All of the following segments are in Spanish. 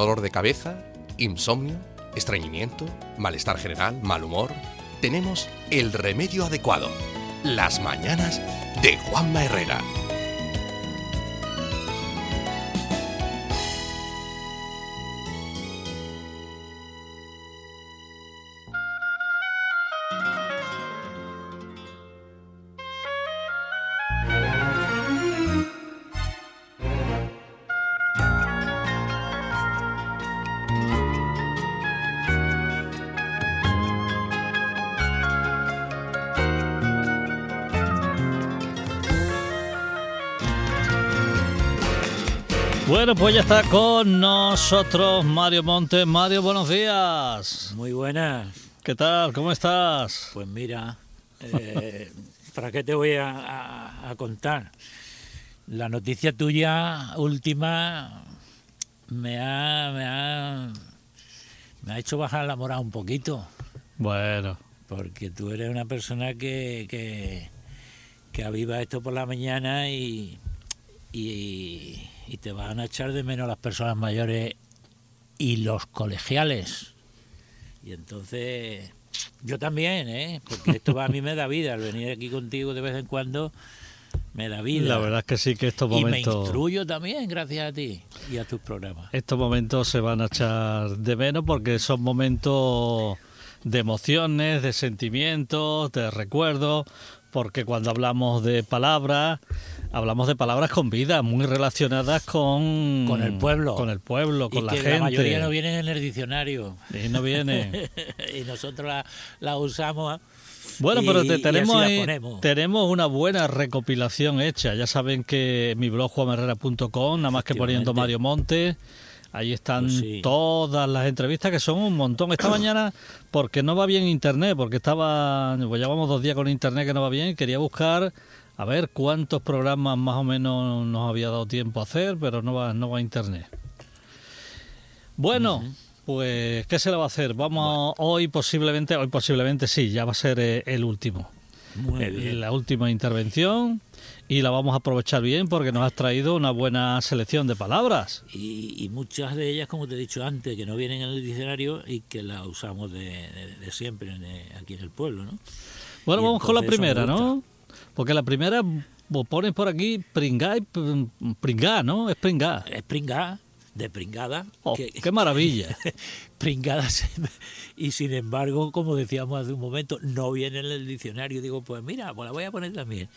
Dolor de cabeza, insomnio, estreñimiento, malestar general, mal humor, tenemos el remedio adecuado. Las mañanas de Juanma Herrera. Bueno, pues ya está con nosotros Mario Montes. Mario, buenos días. Muy buenas. ¿Qué tal? ¿Cómo estás? Pues mira, eh, ¿para qué te voy a, a- a contar? La noticia tuya última me ha, me ha, me ha hecho bajar la moral un poquito, Bueno, porque tú eres una persona que, que, que aviva esto por la mañana y, y, y te van a echar de menos las personas mayores y los colegiales. Y entonces, yo también, ¿eh? Porque esto a mí me da vida. El venir aquí contigo de vez en cuando me da vida. la verdad es que sí que estos y me momentos... instruyo también gracias a ti y a tus programas. Estos momentos se van a echar de menos porque son momentos de emociones, de sentimientos, de recuerdos, porque cuando hablamos de palabras, hablamos de palabras con vida, muy relacionadas con... Con el pueblo. Con el pueblo, con y la que gente. la mayoría no vienen en el diccionario. Y no viene. y nosotros la, la usamos. Bueno, y- pero te- tenemos, ahí- tenemos una buena recopilación hecha. Ya saben que mi blog juanherrera.com, nada más que poniendo. Mario Monte, ahí están Pues sí. todas las entrevistas que son un montón. Esta mañana, porque no va bien internet, porque estaba, pues llevamos dos días con internet que no va bien, quería buscar a ver cuántos programas más o menos nos había dado tiempo a hacer, pero no va, no va internet. Bueno, pues ¿qué se le va a hacer? Vamos a- hoy posiblemente, hoy posiblemente sí, ya va a ser eh, el último. Muy El- bien. la última intervención y la vamos a aprovechar bien porque nos has traído una buena selección de palabras. Y, y muchas de ellas, como te he dicho antes, que no vienen en el diccionario y que las usamos de, de- de siempre en, eh, aquí en el pueblo, ¿no? Bueno, Y vamos con la primera, ¿no? Porque la primera, vos pones por aquí pringá y p- pringá, ¿no? Es pringá. Es pringada, de pringada. Oh, que- ¡Qué maravilla! pringada se me- y sin embargo como decíamos hace un momento no viene en el diccionario digo pues mira pues la voy a poner también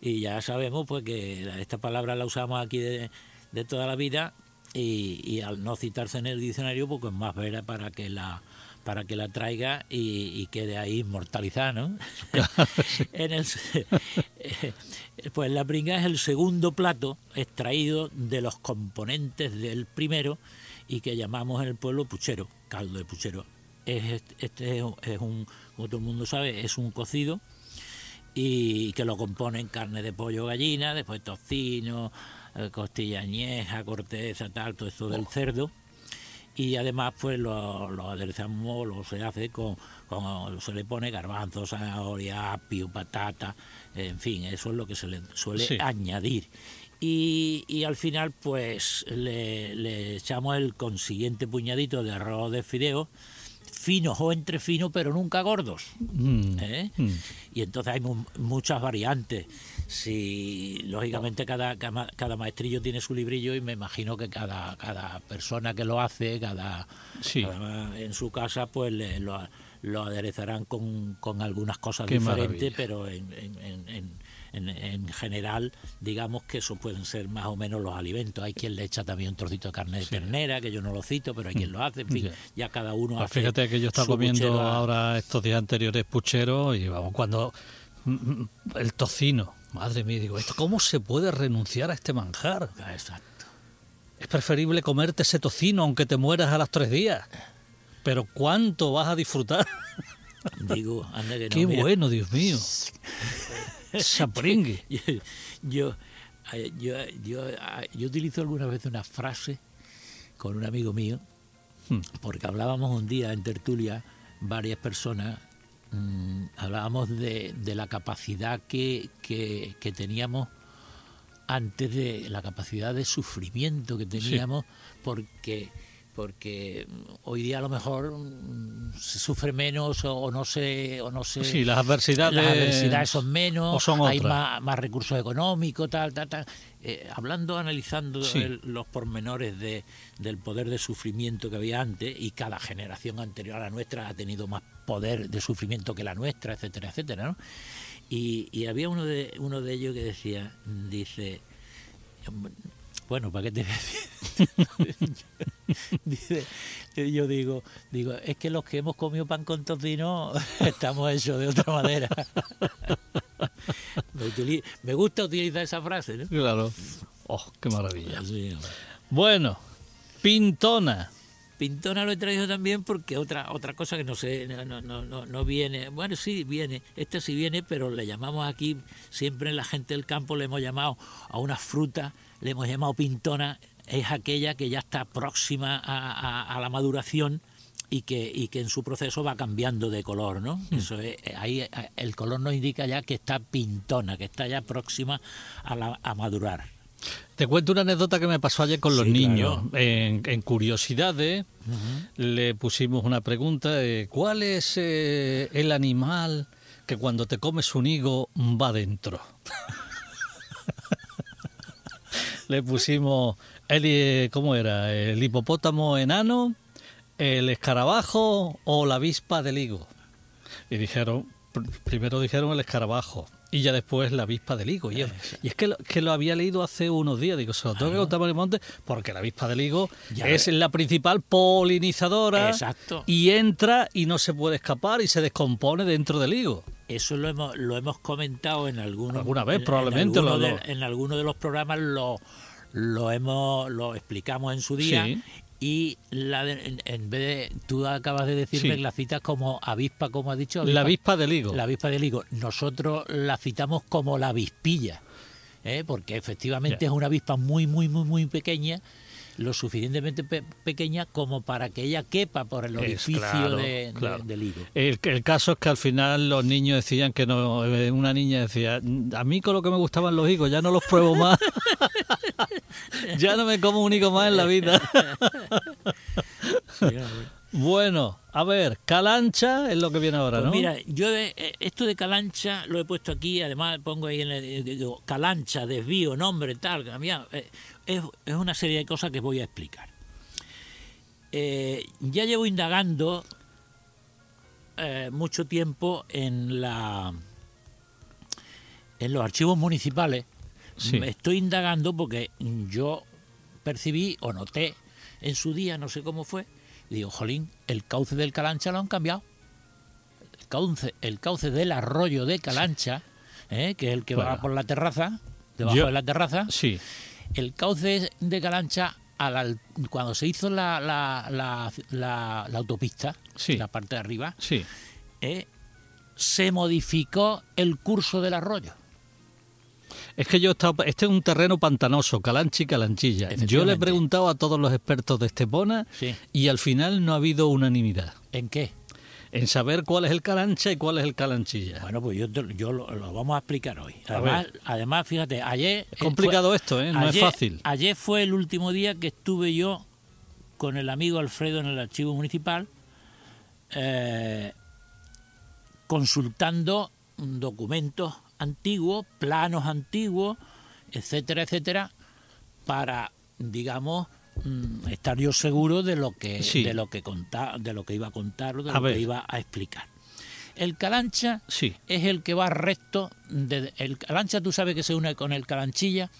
y ya sabemos pues que esta palabra la usamos aquí de, de toda la vida y, y al no citarse en el diccionario pues es más vera para que la para que la traiga y, y quede ahí inmortalizada, ¿no? en el, eh, pues la pringa es el segundo plato extraído de los componentes del primero y que llamamos en el pueblo puchero, caldo de puchero. Es, este es, es un, como todo el mundo sabe, es un cocido y que lo componen carne de pollo gallina, después tocino, eh, costilla añeja, corteza, tal, todo esto del cerdo. Y además pues lo, lo aderezamos, lo se hace con, con- se le pone garbanzo, zanahoria, apio, patata, en fin, eso es lo que se le suele Sí. añadir. Y, y al final pues le, le echamos el consiguiente puñadito de arroz de fideo, finos o entre finos, pero nunca gordos. Mm, ¿eh? mm. Y entonces hay mu- muchas variantes. Si lógicamente cada, cada, maestrillo tiene su librillo y me imagino que cada, cada persona que lo hace, cada, Sí. cada- en su casa, pues le- lo, lo aderezarán con, con algunas cosas Qué diferentes, maravilla. pero en, en- en- en- en- en general, digamos que eso pueden ser más o menos los alimentos. Hay quien le echa también un trocito de carne de ternera, que yo no lo cito, pero hay quien lo hace. En fin, Ya. ya cada uno Pues hace fíjate que yo estaba comiendo a- ahora estos días anteriores puchero y vamos, cuando mm, mm, el tocino, Madre mía, digo, ¿esto cómo se puede renunciar a este manjar? Exacto. Es preferible comerte ese tocino aunque te mueras a los tres días. Pero ¿cuánto vas a disfrutar? Digo, anda que no. Qué mira, bueno, Dios mío. Sapringue. Yo, yo, yo, yo, yo utilizo algunas veces una frase con un amigo mío, Hmm. porque hablábamos un día en tertulia, varias personas, mm, hablábamos de, de la capacidad que, que, que teníamos antes de la capacidad de sufrimiento que teníamos, porque porque hoy día a lo mejor mm, se sufre menos o, o no se o no se Sí, las adversidades, las adversidades son menos, o son hay más, más recursos económicos, tal, tal, tal. Eh, hablando, analizando Sí. el- los pormenores de, del poder de sufrimiento que había antes y cada generación anterior a la nuestra ha tenido más poder de sufrimiento que la nuestra, etcétera, etcétera, ¿no? Y, y había uno de uno de ellos que decía, dice, bueno, ¿para qué te decir? Dice, yo digo, digo, es que los que hemos comido pan con tocino estamos hechos de otra manera. me, gusta utilizar esa frase, ¿no? Claro. Oh, qué maravilla. Bueno, pintona. Pintona lo he traído también porque otra otra cosa que no sé, no, no, no, no- viene, bueno, sí viene, esta sí viene, pero le llamamos aquí, siempre la gente del campo le hemos llamado a una fruta, le hemos llamado pintona, es aquella que ya está próxima a, a- a la maduración y que, y que en su proceso va cambiando de color, ¿no? Eso es, ahí eh, el color nos indica ya que está pintona, que está ya próxima a, la- a madurar. Te cuento una anécdota que me pasó ayer con los Sí, niños. claro. En, en Curiosidades le pusimos una pregunta de ¿cuál es eh, el animal que cuando te comes un higo va dentro? le pusimos el, eh, ¿cómo era? El hipopótamo enano, el escarabajo o la avispa del higo. Y dijeron, pr- primero dijeron el escarabajo y ya después la avispa del higo. Y, es- y es que lo, que lo había leído hace unos días, digo, se lo tengo que contar a Monte porque la avispa del higo Ya es la principal polinizadora Exacto. y entra y no se puede escapar y se descompone dentro del higo. Eso lo hemos, lo hemos comentado en algunos Alguna vez, en- en probablemente, alguno lo- de, lo- en alguno de los programas lo, lo hemos lo explicamos en su día Sí. Y la de- en, en vez de tú acabas de decirme Sí. la citas como avispa como has dicho La avispa del higo. la avispa del higo nosotros la citamos como la avispilla ¿eh? porque efectivamente es una avispa muy muy muy muy pequeña lo suficientemente pe- pequeña como para que ella quepa por el orificio claro, de- del higo El, el caso es que al final los niños decían que no, eh, una niña decía, a mí con lo que me gustaban los higos, ya no los pruebo más. ya no me como un higo más en la vida. Bueno, a ver, calancha es lo que viene ahora, Pues ¿no? mira, yo eh, esto de Calancha lo he puesto aquí, además pongo ahí en el, eh, digo, Calancha, desvío, nombre, tal, cambiado. eh, es, es una serie de cosas que voy a explicar. Eh, ya llevo indagando eh, mucho tiempo en la en los archivos municipales. Sí. Me estoy indagando porque yo percibí o noté en su día, no sé cómo fue, y digo, jolín, el cauce del Calancha lo han cambiado el cauce, el cauce del arroyo de Calancha, ¿eh? que es el que va por la terraza, debajo Yo- de la terraza, Sí, el cauce de Calancha, a la al- cuando se hizo la, la, la, la- la autopista, Sí. la parte de arriba, sí. ¿eh? se modificó el curso del arroyo. Es que yo he estado, este es un terreno pantanoso, calanchi y calanchilla. Yo le he preguntado a todos los expertos de Estepona Sí. y al final no ha habido unanimidad ¿En qué? en saber cuál es el calancha y cuál es el calanchilla. Bueno, pues yo, lo, lo vamos a explicar hoy. Además, fíjate, ayer... Es complicado esto, ¿eh? No es fácil. Ayer fue el último día que estuve yo con el amigo Alfredo en el archivo municipal eh, consultando documentos antiguos, planos antiguos, etcétera, etcétera, para, digamos, mm, estar yo seguro de lo que Sí. de lo que conta- de lo que iba a contar o de A lo ver. que iba a explicar. El calancha Sí. es el que va recto. De, el Calancha, tú sabes que se une con el Calanchilla.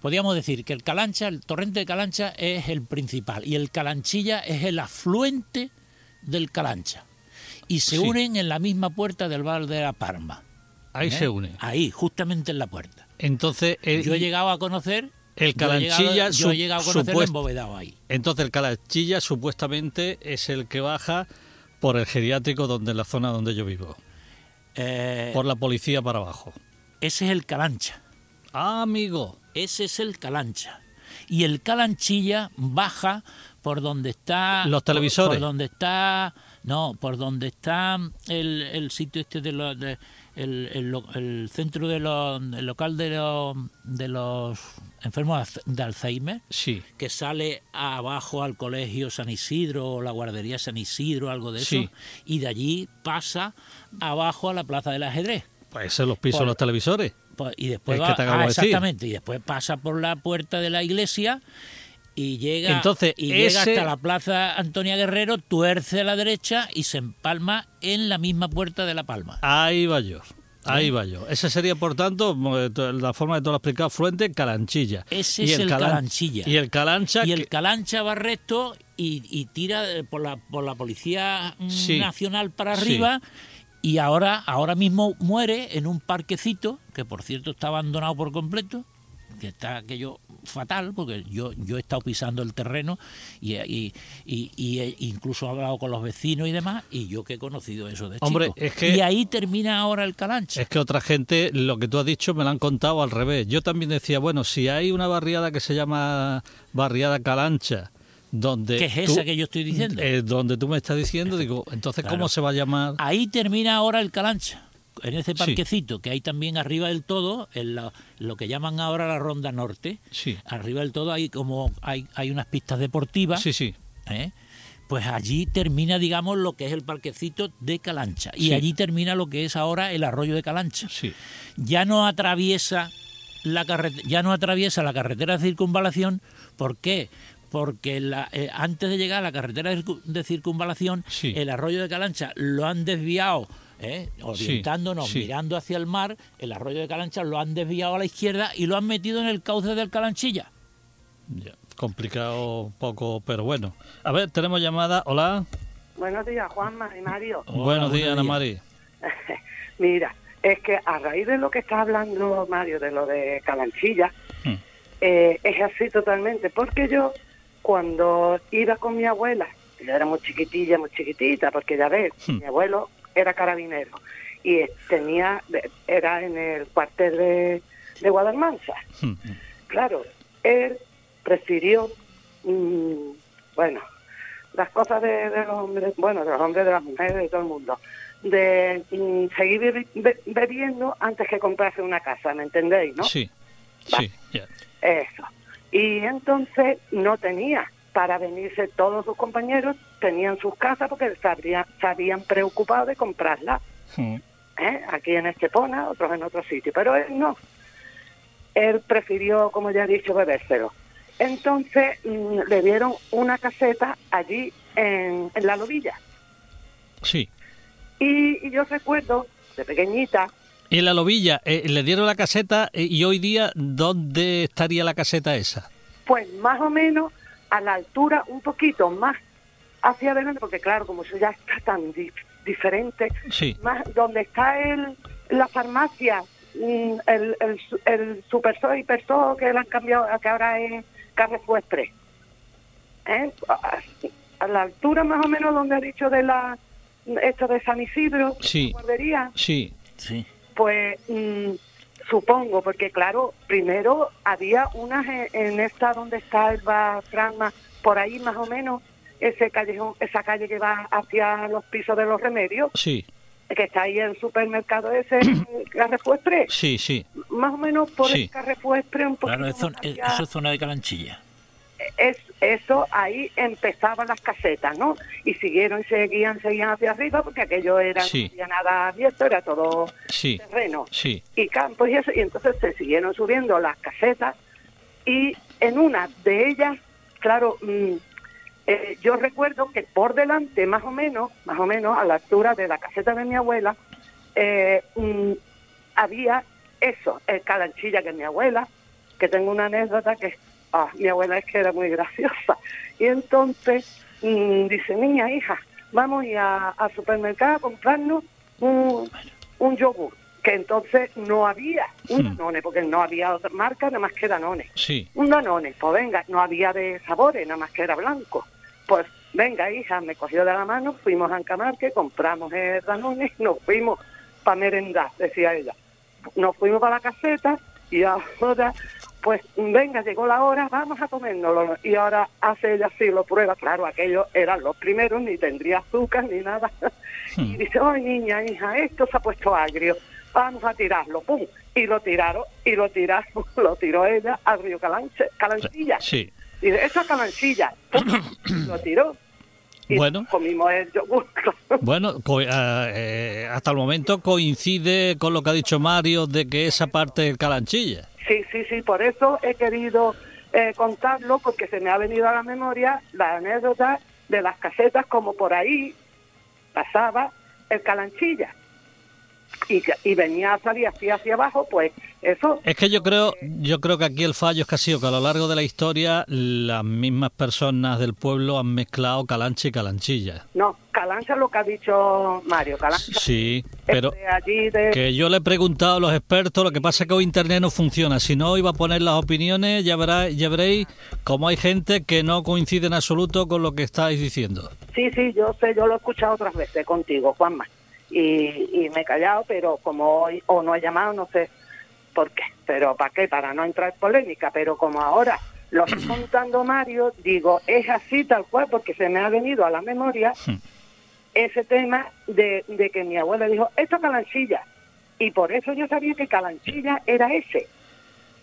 Podríamos decir que el Calancha, el torrente de Calancha es el principal y el Calanchilla es el afluente del Calancha. Y se Sí. unen en la misma puerta del Val de la Parma. Ahí ¿eh? se une. Ahí, justamente en la puerta. Entonces, el, Yo he llegado a conocer... el yo he llegado- Calanchilla Yo he llegado a conocerlo supuest- embovedado ahí. entonces el Calanchilla supuestamente es el que baja por el geriátrico donde en la zona donde yo vivo, Eh, por la policía para abajo. ese es el Calancha. Ah, amigo. Ese es el Calancha. Y el Calanchilla baja por donde está... Los por- televisores. Por, donde está... No, por donde está el, el sitio este de los... de- el, el lo- el centro de los... el local de los, de los enfermos de Alzheimer Sí, que sale abajo al colegio San Isidro o la guardería San Isidro, algo de eso, Sí. y de allí pasa abajo a la plaza del ajedrez. pues esos los pisos Por- de los televisores. Pues, y después Es va, que te acabo ah, exactamente, y después pasa por la puerta de la iglesia y llega, Entonces, y llega hasta la plaza Antonia Guerrero, tuerce a la derecha y se empalma en la misma puerta de la Palma. Ahí va yo. Ahí va yo. Ese sería, por tanto, eh, la forma de todo lo explicado, fluente, calanchilla. Ese es el calan- calanchilla. Y el calancha, Y el que- Calancha va recto y, y tira eh, por la, por la Policía mm, Sí. Nacional para Sí. arriba y ahora, ahora mismo muere en un parquecito, que por cierto está abandonado por completo, que está aquello fatal, porque yo, yo he estado pisando el terreno y, y, y- y he incluso he hablado con los vecinos y demás, y yo que he conocido eso de Hombre, chico. es que- Y ahí termina ahora el Calancha. Es que otra gente, lo que tú has dicho, me lo han contado al revés. Yo también decía, bueno, si hay una barriada que se llama barriada Calancha, donde... ¿Qué es tú- esa que yo estoy diciendo? eh, donde tú me estás diciendo, digo, entonces, Claro. ¿cómo se va a llamar? Ahí termina ahora el Calancha, en ese Sí. parquecito que hay también arriba del todo, en la- lo que llaman ahora la Ronda Norte. Sí, Arriba del todo hay como hay, hay unas pistas deportivas, sí, sí. ¿eh? pues allí termina, digamos, lo que es el parquecito de Calancha. Y Sí. allí termina lo que es ahora el arroyo de Calancha. sí. Ya no atraviesa la carretera, ya no atraviesa la carretera de circunvalación. ¿Por qué? Porque la- eh, antes de llegar a la carretera de circu- de circunvalación, Sí. el arroyo de Calancha lo han desviado, ¿eh? orientándonos, sí. mirando hacia el mar, el arroyo de Calancha lo han desviado a la izquierda y lo han metido en el cauce del Calanchilla. Ya, Complicado un poco, pero bueno. A ver, tenemos llamada. Hola. Buenos días, Juanma y Mario. Hola, buenos días, Ana. Mari. Mira, es que a raíz de lo que está hablando Mario, de lo de Calanchilla, Hmm. eh, es así totalmente, porque yo cuando iba con mi abuela, yo era muy chiquitilla, muy chiquitita, porque ya ves, Hmm. mi abuelo era carabinero y eh, tenía, era en el cuartel de, de Guadalmansa. Claro, él prefirió, mm, bueno, las cosas de, de los hombres, bueno, de los hombres, de las mujeres, de todo el mundo, de mm, seguir bebi- be- bebiendo antes que comprarse una casa, ¿me entendéis, no? Sí, Va. sí, ya. Eso. Y entonces no tenía para venirse todos sus compañeros, tenían sus casas porque se habían preocupado de comprarlas. Hmm. ¿eh? aquí en Estepona, otros en otro sitio, pero él no. Él prefirió, como ya he dicho, bebérselo. Entonces mm, le dieron una caseta allí en, en la lobilla. Sí. Y, y yo recuerdo, de pequeñita, En la lobilla, eh, le dieron la caseta eh, y hoy día, ¿dónde estaría la caseta esa? pues más o menos a la altura, un poquito más hacia adelante, porque claro, como eso ya está tan di- diferente, Sí, más donde está el, la farmacia, mm, el, el, su- el Super Soy Perso que le han cambiado, que ahora es Carrefour Express. ¿Eh? A- la altura más o menos donde ha dicho de la esto de San Isidro, Sí. guardería, sí, Sí. pues mm, supongo, porque claro, primero había unas en, en esta donde está el bar Franma, por ahí más o menos, ese callejón, esa calle que va hacia los pisos de los remedios, sí, que está ahí el supermercado ese, Carrefour Express, sí, sí. más o menos por Sí. el Carrefour Express un poquito Claro, eh, hacia- eso es zona de Calanchilla. es eso ahí empezaban las casetas, ¿no? Y siguieron y seguían, seguían hacia arriba porque aquello era Sí. no había nada abierto, era todo Sí, terreno sí, y campos y eso, y entonces se siguieron subiendo las casetas y en una de ellas, claro, mm, eh, yo recuerdo que por delante, más o menos, más o menos a la altura de la caseta de mi abuela, eh, mm, había eso, el calanchilla que mi abuela, que tengo una anécdota que ah, mi abuela es que era muy graciosa. Y entonces mm, dice, niña, hija, vamos a ir al supermercado a comprarnos un, un yogur, que entonces no había un Danone, porque no había otra marca nada más que Danone. Sí. Un Danone, pues venga, no había de sabores, nada más que era blanco. Pues venga, hija, me cogió de la mano, fuimos a Ancamarque, compramos el Danone y nos fuimos para merendar, decía ella. Nos fuimos para la caseta y ahora, pues venga, llegó la hora, vamos a comérnoslo. Y ahora hace ella así, lo prueba. Claro, aquellos eran los primeros, ni tendría azúcar ni nada. Y dice, ay niña, hija, esto se ha puesto agrio, vamos a tirarlo, pum. Y lo tiraron, y lo tiraron, lo tiró ella al río Calanche, Calancilla. Sí. Y dice, eso es Calancilla. Pum, lo tiró. Y Bueno. comimos el yogur. Bueno, co- eh, eh, hasta el momento coincide con lo que ha dicho Mario de que esa parte del Calanchilla. Sí, sí, sí, por eso he querido eh, contarlo, porque se me ha venido a la memoria la anécdota de las casetas, como por ahí pasaba el calanchilla. Y, y venía a salir así hacia abajo, pues eso, Es que yo creo, yo creo que aquí el fallo es que ha sido que a lo largo de la historia las mismas personas del pueblo han mezclado Calancha y Calanchilla. no, Calancha es lo que ha dicho Mario, Calancha Sí, pero de allí de... que yo le he preguntado a los expertos, lo que pasa es que hoy internet no funciona. Si no, iba a poner las opiniones, ya, verá, ya veréis cómo hay gente que no coincide en absoluto con lo que estáis diciendo. Sí, sí, yo sé, yo lo he escuchado otras veces contigo, Juanma. Y, y me he callado, pero como hoy, o no he llamado, no sé por qué. Pero ¿para qué? Para no entrar en polémica. Pero como ahora lo estoy contando Mario, digo, es así tal cual, porque se me ha venido a la memoria ese tema de, de que mi abuela dijo, esto es calanchilla. Y por eso yo sabía que calanchilla era ese.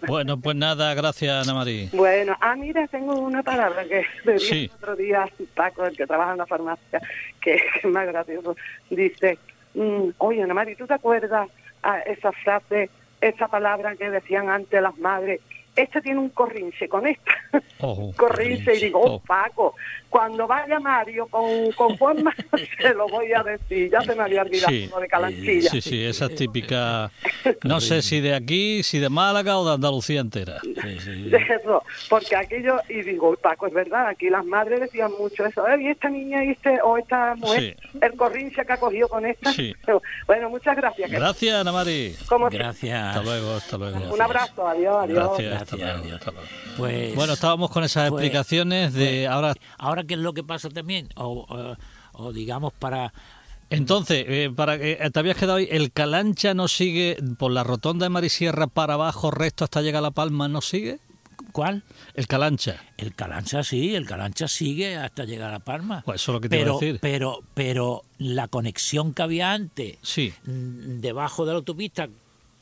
Bueno, pues nada, gracias Ana María. Bueno, ah, mira, tengo una palabra que me dijo Sí. otro día Paco, el que trabaja en la farmacia, que es más gracioso. Dice, mm, oye, Ana Mari, ¿tú te acuerdas a esa frase, esa palabra que decían antes las madres? Esta tiene un corrinche con esta. Ojo, corrinche. Y digo, oh, Oh. Paco, cuando vaya Mario con, con Juanma, se lo voy a decir. Ya se me había olvidado Sí. de Calanchilla. Sí, sí, esa típica, no sé si de aquí, si de Málaga o de Andalucía entera. Sí, eso, porque aquello, y digo, Paco, es verdad, aquí las madres decían mucho eso, "Eh, y esta niña y este, o esta mujer, el corrinche que ha cogido con esta. Sí. Bueno, muchas gracias. Gracias Ana si- Gracias. Hasta luego, hasta luego. un abrazo, adiós, adiós. Gracias, Gracias. Pues, Bueno, estábamos con esas pues- explicaciones de ahora. ahora, ¿qué es lo que pasa también? O, o- o digamos, para. Entonces, eh, para que te habías quedado ahí, el Calancha no sigue por la rotonda de Marisierra para abajo, recto hasta llegar a La Palma, ¿no sigue? ¿Cuál? El Calancha. El Calancha sí, el Calancha sigue hasta llegar a Palma. Pues eso es lo que te iba a pero, decir. Pero, pero la conexión que había antes Sí. mm, debajo de la autopista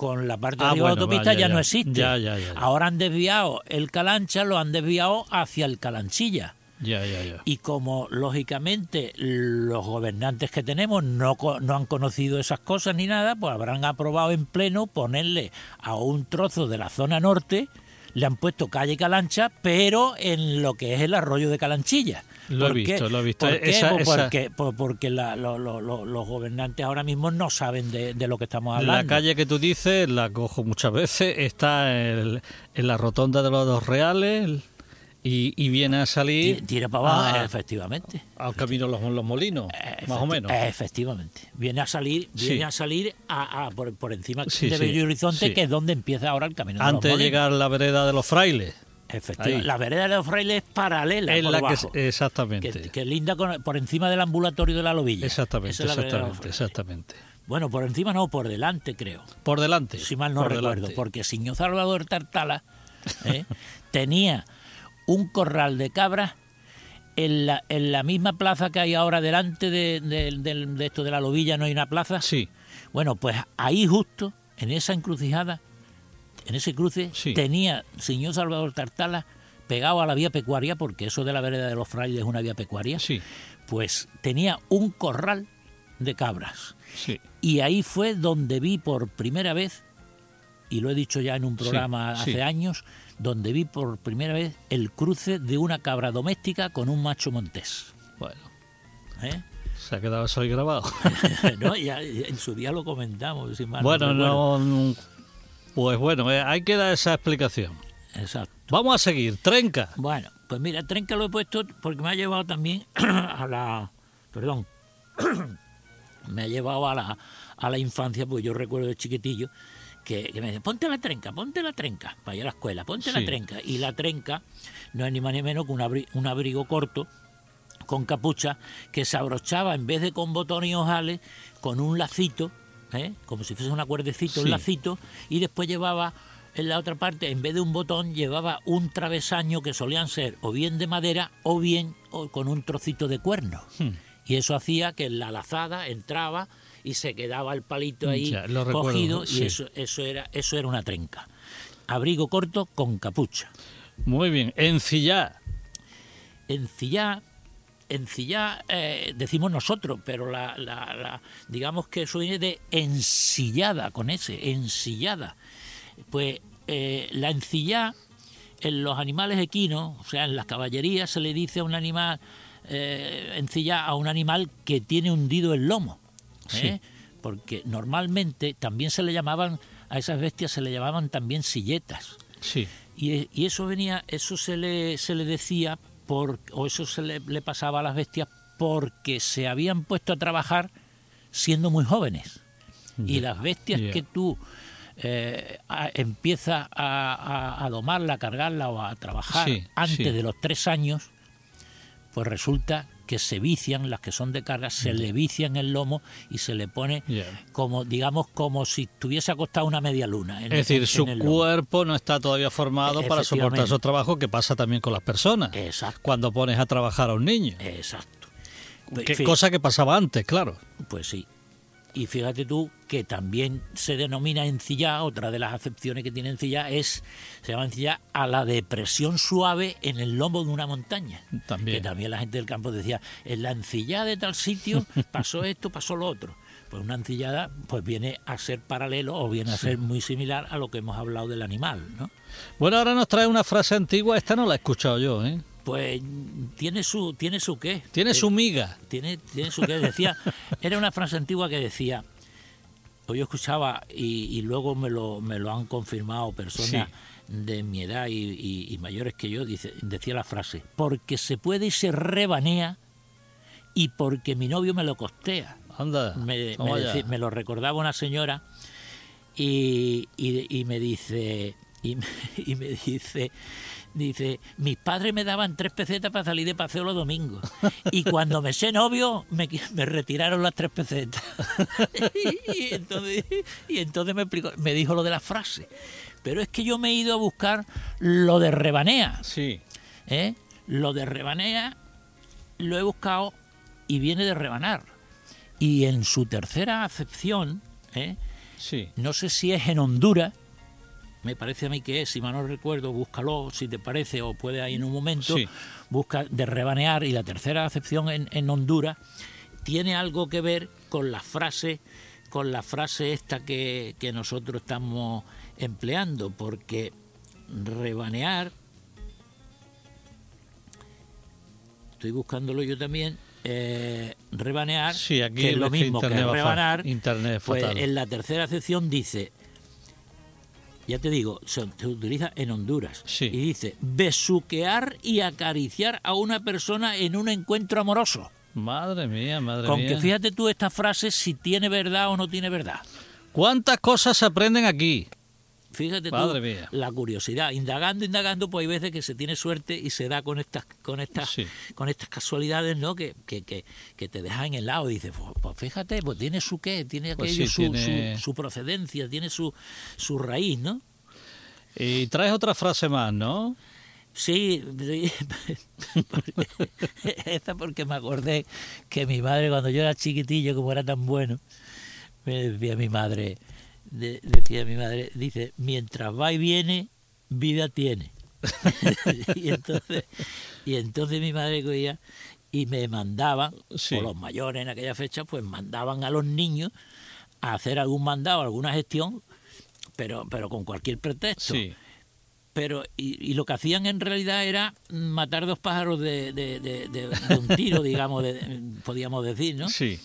con la parte de Ah, la autopista va, ya, ya, ya. no existe. Ya. Ahora han desviado el Calancha, lo han desviado hacia el Calanchilla. Ya, ya, ya. Y como lógicamente los gobernantes que tenemos no, no han conocido esas cosas ni nada, pues habrán aprobado en pleno ponerle a un trozo de la zona norte, le han puesto calle Calancha, pero en lo que es el arroyo de Calanchilla. Lo he visto, lo he visto. ¿Por qué? Esa- Pues esa- porque por- porque la- lo- lo- lo- los gobernantes ahora mismo no saben de, de lo que estamos hablando. La calle que tú dices, la cojo muchas veces, está en, en la rotonda de los dos reales y, y viene a salir Tira para abajo, a- efectivamente. al camino de los, los molinos, Efecti- más o menos. Efectivamente. Viene a salir, viene a salir a, a- por, por encima Sí, de sí, Bello Horizonte, que es donde empieza ahora el camino de Antes de llegar a la vereda de los frailes. Efectivamente. La vereda de los frailes es paralela Es por la que, abajo, exactamente. que, que linda con- por encima del ambulatorio de la Lobilla. exactamente, es exactamente, exactamente. Bueno, por encima no, por delante creo. Por delante. si mal no recuerdo, delante. porque Siño Salvador Tartala ¿eh? tenía un corral de cabras en la, en la misma plaza que hay ahora delante de, de- esto de la lobilla, no hay una plaza. Sí, Bueno, pues ahí justo, en esa encrucijada, en ese cruce, Sí. tenía Siñor Salvador Tartala pegado a la vía pecuaria, porque eso de la vereda de los frailes es una vía pecuaria, sí, pues tenía un corral de cabras. sí. Y ahí fue donde vi por primera vez, y lo he dicho ya en un programa Sí, hace sí. años, donde vi por primera vez el cruce de una cabra doméstica con un macho montés. Bueno, ¿eh? se ha quedado eso ahí grabado. ¿No? Ya, en su día lo comentamos. bueno, no. Pues bueno, eh, hay que dar esa explicación. Exacto. Vamos a seguir. Trenca. Bueno, pues mira, Trenca lo he puesto porque me ha llevado también a la. Perdón. me ha llevado a la, a la infancia, pues yo recuerdo de chiquitillo que, que me decían, ponte la trenca, ponte la trenca, para ir a la escuela, ponte la trenca. Y la trenca no es ni más ni menos que un, abri- un abrigo corto con capucha que se abrochaba en vez de con botones y ojales, con un lacito, ¿eh? como si fuese una cuerdecito, un lacito, y después llevaba en la otra parte, en vez de un botón, llevaba un travesaño que solían ser o bien de madera o bien o con un trocito de cuerno. Hmm. Y eso hacía que la lazada entraba y se quedaba el palito ahí Ya, lo recuerdo, cogido y eso, eso, era, eso era una trenca. Abrigo corto con capucha. Muy bien. Encillar. Encillar, encillar eh, decimos nosotros, pero la, la- la- digamos que eso viene de ensillada, con ese, ensillada. Pues eh, la encillada en los animales equinos, o sea, en las caballerías se le dice a un animal, eh, encillar a un animal que tiene hundido el lomo. ¿Eh? Porque normalmente también se le llamaban, a esas bestias se le llamaban también silletas. Sí. Y, y eso venía, eso se le, se le decía, por, o eso se le, le pasaba a las bestias porque se habían puesto a trabajar siendo muy jóvenes. Y las bestias que tú eh, a- empiezas a, a- a domarla, a cargarla o a trabajar Sí, antes sí. de los tres años, pues resulta que se vician, las que son de carga, se le vician el lomo y se le pone como, digamos, como si tuviese acostado una media luna. en- Es decir, en- su en cuerpo no está todavía formado para soportar esos trabajos que pasa también con las personas. Exacto. Cuando pones a trabajar a un niño. Exacto. Cosa que pasaba antes, claro. Pues sí. Y fíjate tú que también se denomina encilla, otra de las acepciones que tiene encilla es, se llama encilla a la depresión suave en el lomo de una montaña. También. Que también la gente del campo decía, en la encillada de tal sitio pasó esto, pasó lo otro. Pues una encillada pues viene a ser paralelo o viene a ser muy similar a lo que hemos hablado del animal, ¿no? Bueno, ahora nos trae una frase antigua, esta no la he escuchado yo, ¿eh? Pues tiene su, tiene su qué. Tiene Eh, su miga. tiene, tiene su que decía, era una frase antigua que decía, o yo escuchaba y, y luego me lo, me lo han confirmado personas de mi edad y, y- y mayores que yo, dice, decía la frase, porque se puede y se rebanea y porque mi novio me lo costea. Anda, Me, me ya. decí- me lo recordaba una señora y, y- y me dice, y me, y me dice, dice, mis padres me daban tres pesetas para salir de paseo los domingos. Y cuando me sé novio, me, retiraron las tres pesetas. y, entonces, y entonces me, explicó, me dijo lo de la frase. Pero es que yo me he ido a buscar lo de rebanea. Sí, ¿eh? Lo de rebanea lo he buscado y viene de rebanar. Y en su tercera acepción, ¿eh? sí. no sé si es en Honduras, me parece a mí que es, si mal no recuerdo, búscalo si te parece o puede ahí en un momento, Sí. busca de rebanear y la tercera acepción en, en Honduras tiene algo que ver con la frase con la frase esta que, que nosotros estamos empleando, porque rebanear, estoy buscándolo yo también, eh, rebanear, Sí, aquí que es lo mismo que rebanar, pues en la tercera acepción dice, ya te digo, se, utiliza en Honduras, Sí. y dice, besuquear y acariciar a una persona en un encuentro amoroso. Madre mía, madre Con mía. que fíjate tú esta frase si tiene verdad o no tiene verdad. ¿Cuántas cosas se aprenden aquí? Fíjate tú Madre mía. la curiosidad. Indagando, indagando, pues hay veces que se tiene suerte y se da con estas, con estas, Sí. con estas casualidades, ¿no? Que, que, que, que te dejan en el lado y dices, pues, fíjate, pues tiene su qué, tiene Pues aquello, sí, su, tiene- su, su procedencia, tiene su, su raíz, ¿no? Y traes otra frase más, ¿no? Sí, sí, esta porque me acordé que mi madre cuando yo era chiquitillo, como era tan bueno, me decía mi madre, de- decía mi madre, dice, mientras va y viene, vida tiene. y entonces, y entonces mi madre cogía y me mandaban, Sí. o los mayores en aquella fecha, pues mandaban a los niños a hacer algún mandado, alguna gestión, pero, pero con cualquier pretexto Sí. pero y, y lo que hacían en realidad era matar dos pájaros de, de- de- de- de un tiro, digamos, de- podíamos decir, ¿no? Sí.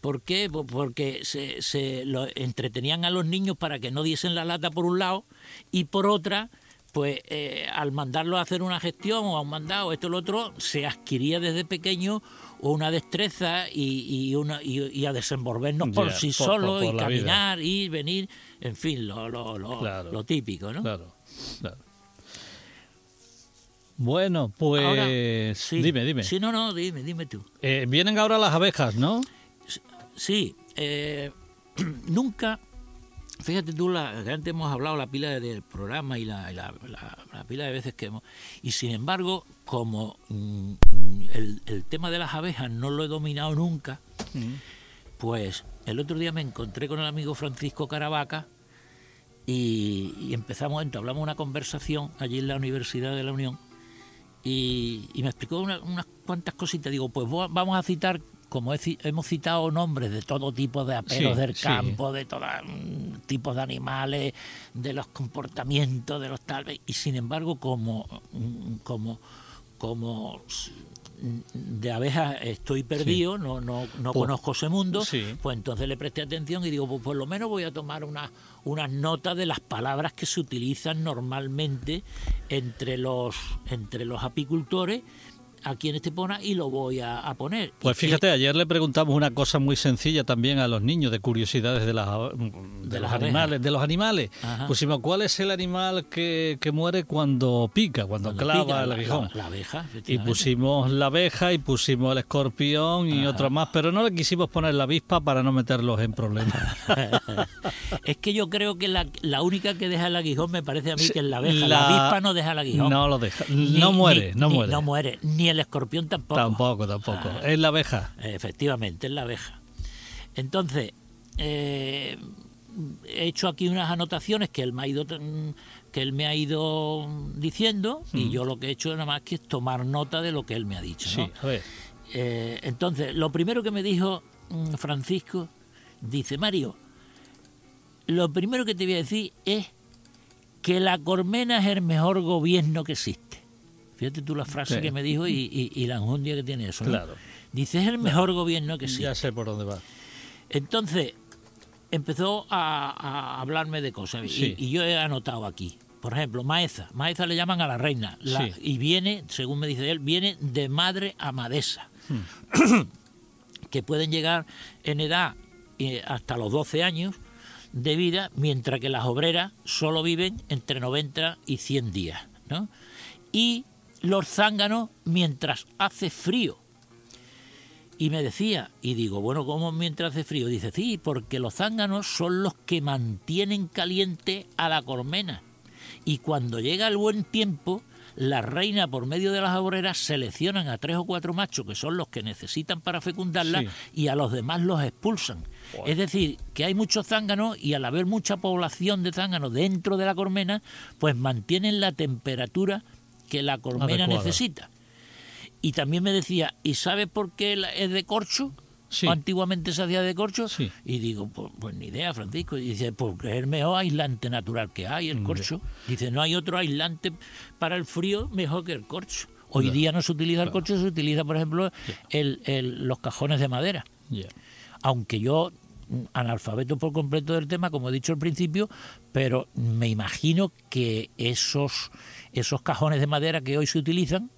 ¿Por qué? Po- Porque se, se lo entretenían a los niños para que no diesen la lata por un lado y por otra pues eh, al mandarlo a hacer una gestión o a un mandado, esto o lo otro, se adquiría desde pequeño una destreza y, y una, y, a desenvolvernos por sí por- solo por- por y la vida. caminar, ir, venir, en fin, lo, lo, lo, Claro. lo típico, ¿no? Claro, claro. Bueno, pues Ahora, sí. dime, dime. Sí, no, no, dime, dime tú. Eh, vienen ahora las abejas, ¿no? Sí, eh, nunca, fíjate tú, la, antes hemos hablado la pila del programa y la, la- la- la pila de veces que hemos... Y sin embargo, como mm, el, el tema de las abejas no lo he dominado nunca, pues el otro día me encontré con el amigo Francisco Caravaca y, y empezamos, entablamos una conversación allí en la Universidad de la Unión y, y me explicó una- unas cuantas cositas. Digo, pues vamos a citar, como he hemos citado nombres de todo tipo de aperos Sí, del sí. campo, de todos mm, tipos de animales, de los comportamientos, de los tal, y sin embargo, como, mm, como, como mm, de abejas estoy perdido, no, no, no Pues, conozco ese mundo, sí. pues entonces le presté atención y digo, pues por lo menos voy a tomar una, unas notas de las palabras que se utilizan normalmente entre los, entre los apicultores aquí en Estepona y lo voy a, a poner. Pues que- fíjate, ayer le preguntamos una cosa muy sencilla también a los niños de curiosidades de, las, de, De los animales. De los animales. Ajá. Pusimos, ¿cuál es el animal que, que muere cuando pica, cuando, cuando clava pica el aguijón? La, la abeja, Y pusimos la abeja y pusimos el escorpión y otro más, pero no le quisimos poner la avispa para no meterlos en problemas. es que yo creo que la, la única que deja el aguijón me parece a mí que es la abeja. La, La- avispa no deja el aguijón. No lo deja. Ni- no muere, ni- no ni- muere. No muere. Ni el escorpión tampoco. Tampoco, tampoco. Ah. Es la abeja. Efectivamente, es la abeja. Entonces, eh, he hecho aquí unas anotaciones que él me ha ido mm, que él me ha ido diciendo y yo lo que he hecho nada más que es tomar nota de lo que él me ha dicho. ¿no? Sí, a ver. Eh, entonces, lo primero que me dijo mm, Francisco, dice, Mario, lo primero que te voy a decir es que la Cormena es el mejor gobierno que existe. Fíjate tú la frase Sí. que me dijo y, y- y la enjundia que tiene eso. ¿no? Claro. Dice, es el mejor gobierno que existe. Ya sé por dónde va. Entonces, empezó a, a hablarme de cosas y- Sí. y, yo he anotado aquí. Por ejemplo, Maeza. Maeza le llaman a la reina. La- Sí. Y viene, según me dice él, viene de madre amadesa. Hmm. que pueden llegar en edad eh, hasta los 12 años de vida, mientras que las obreras solo viven entre 90 y 100 días. ¿no? Y los zánganos mientras hace frío. Y me decía, y digo, bueno, ¿cómo mientras hace frío? Dice, sí, porque los zánganos son los que mantienen caliente a la colmena. Y cuando llega el buen tiempo, la reina, por medio de las obreras, seleccionan a tres o cuatro machos, que son los que necesitan para fecundarla, Sí. y a los demás los expulsan. Es decir, que hay muchos zánganos y al haber mucha población de zánganos dentro de la colmena, pues mantienen la temperatura que la colmena Adecuada. necesita. Y también me decía, ¿y sabes por qué es de corcho? Sí. ¿O antiguamente se hacía de corcho? Sí. Y digo, pues, pues ni idea, Francisco. Y dice, porque es el mejor aislante natural que hay, el corcho. Dice, no hay otro aislante para el frío mejor que el corcho. Hoy día no se utiliza el corcho, se utiliza, por ejemplo, el- el- los cajones de madera aunque yo mm, analfabeto por completo del tema, como he dicho al principio, pero me imagino que esos, esos cajones de madera que hoy se utilizan,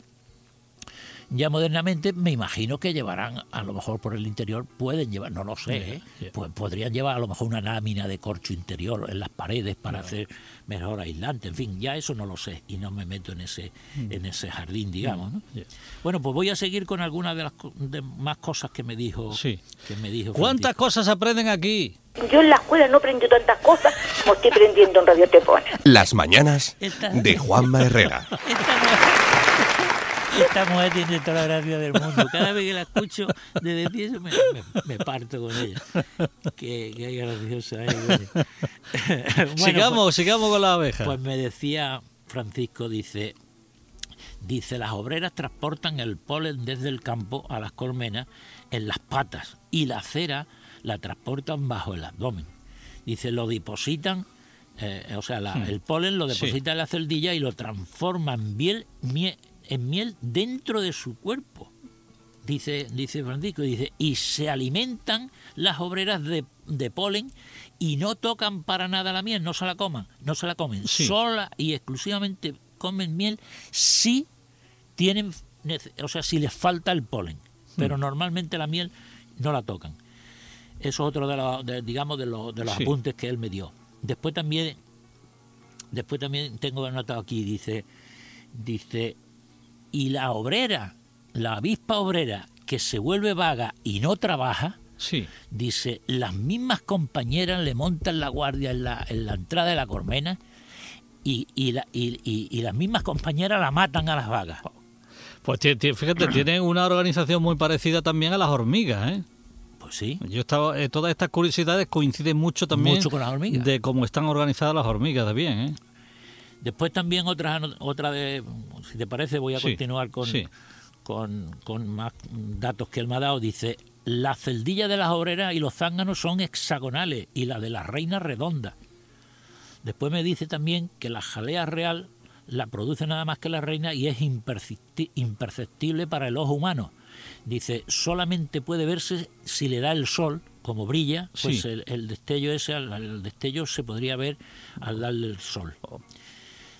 ya modernamente, me imagino que llevarán, a lo mejor por el interior, pueden llevar, no lo sé, ¿eh? ya. pues podrían llevar a lo mejor una lámina de corcho interior en las paredes para hacer mejor aislante, en fin, ya eso no lo sé y no me meto en ese, en ese jardín, digamos. ¿no? Bueno, pues voy a seguir con algunas de las de más cosas que me dijo. Sí. Que me dijo ¿Cuántas Francisco. cosas aprenden aquí? Yo en la escuela no aprendí tantas cosas como estoy aprendiendo en Radio Tepona. Las mañanas de Juanma Herrera. Esta mujer, tiene toda la gracia del mundo. Cada vez que la escucho de decir eso me, me- me parto con ella. Qué, qué graciosa es. Bueno, sigamos, sigamos con las abejas. Pues me decía Francisco, dice, dice, las obreras transportan el polen desde el campo a las colmenas en las patas y la cera la transportan bajo el abdomen. Dice, lo depositan, eh, o sea, la- el polen lo Hmm. Sí. deposita en la celdilla y lo transforma en miel, mie- en miel dentro de su cuerpo. dice, dice Francisco, dice, y se alimentan las obreras de, de polen y no tocan para nada la miel, no se la coman, no se la comen, Sí. sola y exclusivamente comen miel si tienen, o sea, si les falta el polen, pero normalmente la miel no la tocan. Eso es otro de los, de- digamos, de los, de los Sí. apuntes que él me dio. Después también, después también tengo anotado aquí, dice, dice, y la obrera, la avispa obrera que se vuelve vaga y no trabaja, Sí. dice, las mismas compañeras le montan la guardia en la, en la entrada de la colmena y, y, la- y- y- y las mismas compañeras la matan a las vagas. Pues fíjate, tienen una organización muy parecida también a las hormigas, ¿eh? Pues sí, Yo estaba, eh, todas estas curiosidades coinciden mucho también Mucho con las hormigas. de cómo están organizadas las hormigas de bien, ¿eh? Después también otra, otra de, si te parece, voy a Sí, continuar con, sí. con, con más datos que él me ha dado. Dice, la celdilla de las obreras y los zánganos son hexagonales y la de las reinas redondas. Después me dice también que la jalea real la produce nada más que la reina y es impercepti- imperceptible para el ojo humano. Dice, solamente puede verse si le da el sol, como brilla, pues Sí. el, el destello ese, al- el destello se podría ver al darle el sol.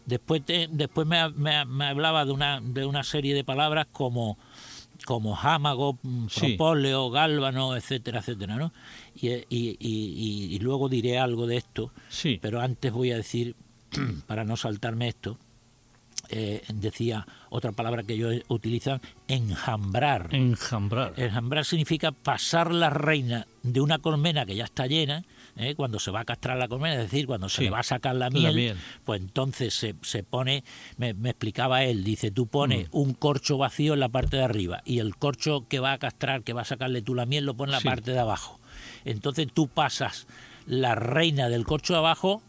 Después, te- después me, me- me hablaba de una, de una serie de palabras como, como jámago, mm, Sí. propóleo, gálvano, etcétera, etcétera, ¿no? Y, y- y- y- y luego diré algo de esto, Sí. pero antes voy a decir, para no saltarme esto, eh, decía otra palabra que ellos utilizan, enjambrar. Enjambrar. Enjambrar significa pasar la reina de una colmena que ya está llena, ¿eh? cuando se va a castrar la colmena, es decir, cuando se Sí, le va a sacar la la miel, pues entonces se, se pone, me, me explicaba él, dice, tú pones Mm. un corcho vacío en la parte de arriba y el corcho que va a castrar, que va a sacarle tú la miel, lo pones en Sí. la parte de abajo. Entonces tú pasas la reina del corcho de abajo,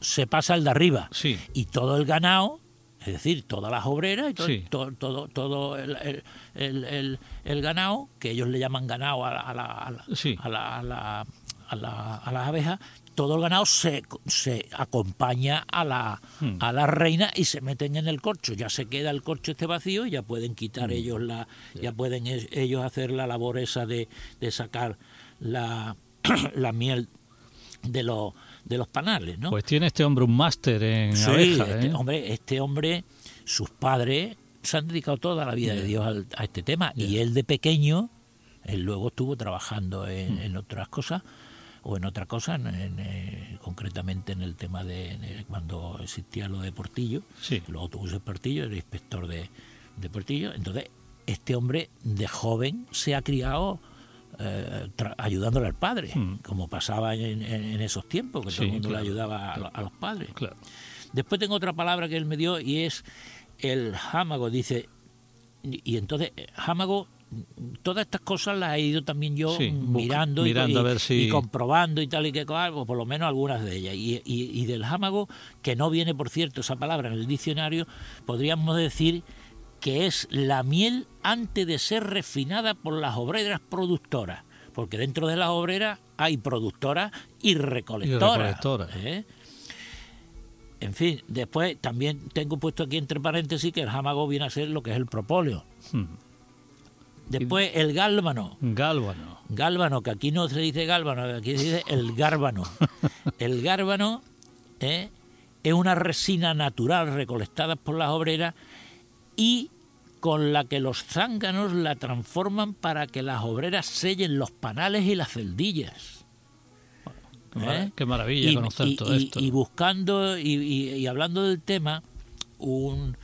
se pasa el de arriba Sí. y todo el ganado, es decir, todas las obreras y todo, Sí. todo, todo, todo el, el- el- el- el ganado, que ellos le llaman ganado a, la- a, la- a la- Sí. a la- a la- a la- a las abejas, todo el ganado se, se acompaña a la, Hmm. a la reina y se meten en el corcho. Ya se queda el corcho este vacío y ya pueden Hmm. quitar ellos la, ya pueden ellos hacer la labor esa de, de sacar la, la miel de los de los panales, ¿no? Pues tiene este hombre un máster en Sí, abejas, este, ¿eh? hombre, este hombre, sus padres se han dedicado toda la vida de Dios al- a este tema y él de pequeño, él luego estuvo trabajando en, Mm. en otras cosas o en en- en, eh, concretamente en el tema de, de cuando existía lo de Portillo, Sí. tuvo ese Portillo, era inspector de, de Portillo, entonces este hombre de joven se ha criado eh, ayudándole al padre, Mm. como pasaba en, esos tiempos, que todo el mundo claro. le ayudaba a, lo- a los padres. Claro. Después tengo otra palabra que él me dio y es el jámago. Dice, y entonces, eh, jámago, todas estas cosas las he ido también yo Sí, mirando, y- mirando y, a ver si- y comprobando y tal y que cual, o por lo menos algunas de ellas. Y, y- y del jámago, que no viene, por cierto, esa palabra en el diccionario, podríamos decir que es la miel antes de ser refinada por las obreras productoras. Porque dentro de las obreras hay productoras y recolectoras. recolectoras. ¿eh? En fin, después también tengo puesto aquí entre paréntesis que el jámago viene a ser lo que es el propóleo. Hmm. Después el gálvano. Gálvano. Gálvano, que aquí no se dice gálvano, aquí se dice el gárbano. El gárbano ¿eh? es una resina natural recolectada por las obreras y con la que los zánganos la transforman para que las obreras sellen los panales y las celdillas. Qué ¿Eh? Qué maravilla y, conocer y- todo y- esto. y buscando y hablando del tema, un,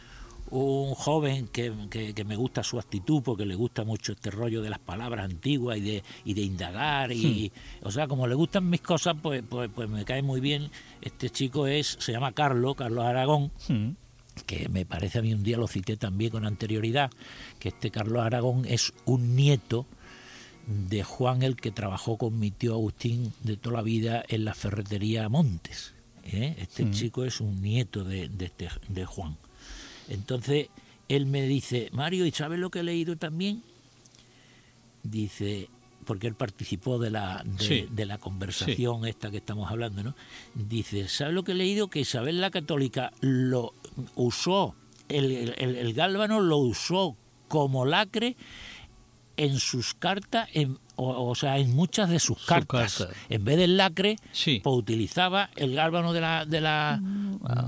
un joven que, que- que me gusta su actitud porque le gusta mucho este rollo de las palabras antiguas y de, y de indagar y Hmm. o sea como le gustan mis cosas pues, pues pues me cae muy bien este chico es se llama Carlos Carlos Aragón Hmm. que me parece a mí un día lo cité también con anterioridad, que este Carlos Aragón es un nieto de Juan el que trabajó con mi tío Agustín de toda la vida en la ferretería Montes. ¿eh? Este chico es un nieto de, de, este- de Juan. Entonces él me dice, Mario, ¿y sabes lo que he leído también? Dice, porque él participó de la, de, Sí. de la conversación esta que estamos hablando, ¿no? Dice, ¿sabes lo que he leído? Que Isabel la Católica lo usó, el, el- el gálvano lo usó como lacre en sus cartas, en, o, o sea, en muchas de sus cartas, en vez del lacre, Sí. pues utilizaba el gálbano de la de la